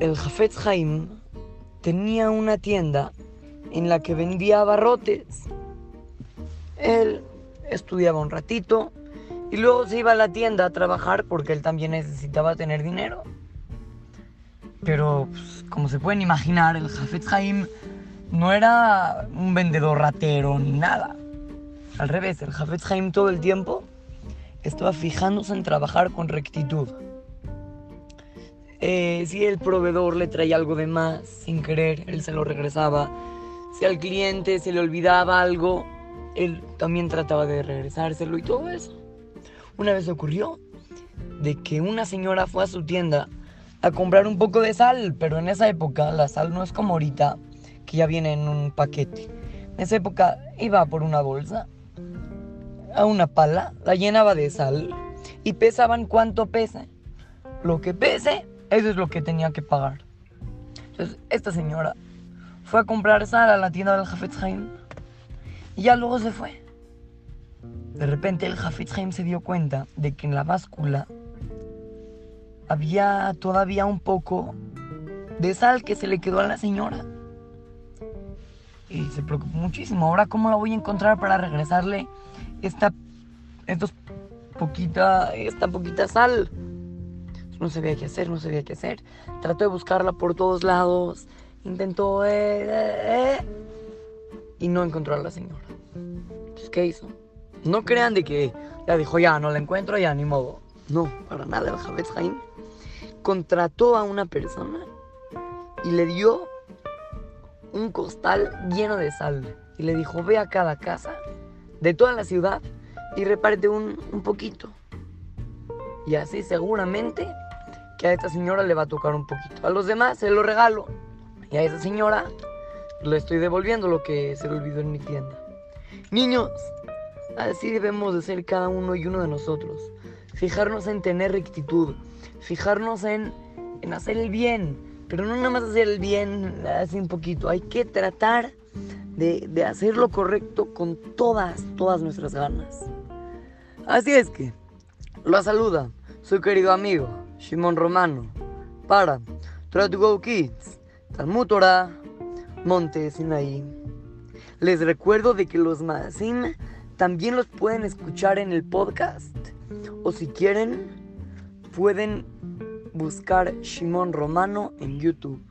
el Jafetz Haim tenía una tienda en la que vendía barrotes. Él estudiaba un ratito y luego se iba a la tienda a trabajar porque él también necesitaba tener dinero. Pero, pues, como se pueden imaginar, el Jafetz Haim no era un vendedor ratero ni nada. Al revés, el Jafetz Haim todo el tiempo estaba fijándose en trabajar con rectitud. Eh, si el proveedor le traía algo de más sin querer, él se lo regresaba. Si al cliente se le olvidaba algo, él también trataba de regresárselo y todo eso. Una vez ocurrió de que una señora fue a su tienda a comprar un poco de sal, pero en esa época la sal no es como ahorita, que ya viene en un paquete. En esa época iba por una bolsa, a una pala, la llenaba de sal y pesaban cuánto pese. Lo que pese, eso es lo que tenía que pagar. Entonces, esta señora fue a comprar sal a la tienda del Jafetz Haim y ya luego se fue. De repente el Jafetz Haim se dio cuenta de que en la báscula había todavía un poco de sal que se le quedó a la señora. Y se preocupó muchísimo. Ahora, ¿cómo la voy a encontrar para regresarle esta, estos poquita, esta poquita sal? No sabía qué hacer, no sabía qué hacer. Trató de buscarla por todos lados. Intentó... Eh, eh, eh, y no encontró a la señora. Entonces, ¿qué hizo? No crean de que ya dijo, ya, no la encuentro, ya, ni modo. No, para nada, el Javetz Haim contrató a una persona y le dio un costal lleno de sal. Y le dijo, ve a cada casa de toda la ciudad y reparte un, un poquito. Y así seguramente a esta señora le va a tocar un poquito. A los demás se lo regalo. Y a esa señora le estoy devolviendo lo que se le olvidó en mi tienda. Niños, así debemos de ser cada uno y uno de nosotros. Fijarnos en tener rectitud. Fijarnos en, en hacer el bien. Pero no nada más hacer el bien así un poquito. Hay que tratar de, de hacer lo correcto con todas, todas nuestras ganas. Así es que, lo saluda su querido amigo Shimon Romano para Try to Go Kids, Talmud Monte Sinaí. Les recuerdo de que los Maasim también los pueden escuchar en el podcast o si quieren pueden buscar Shimon Romano en YouTube.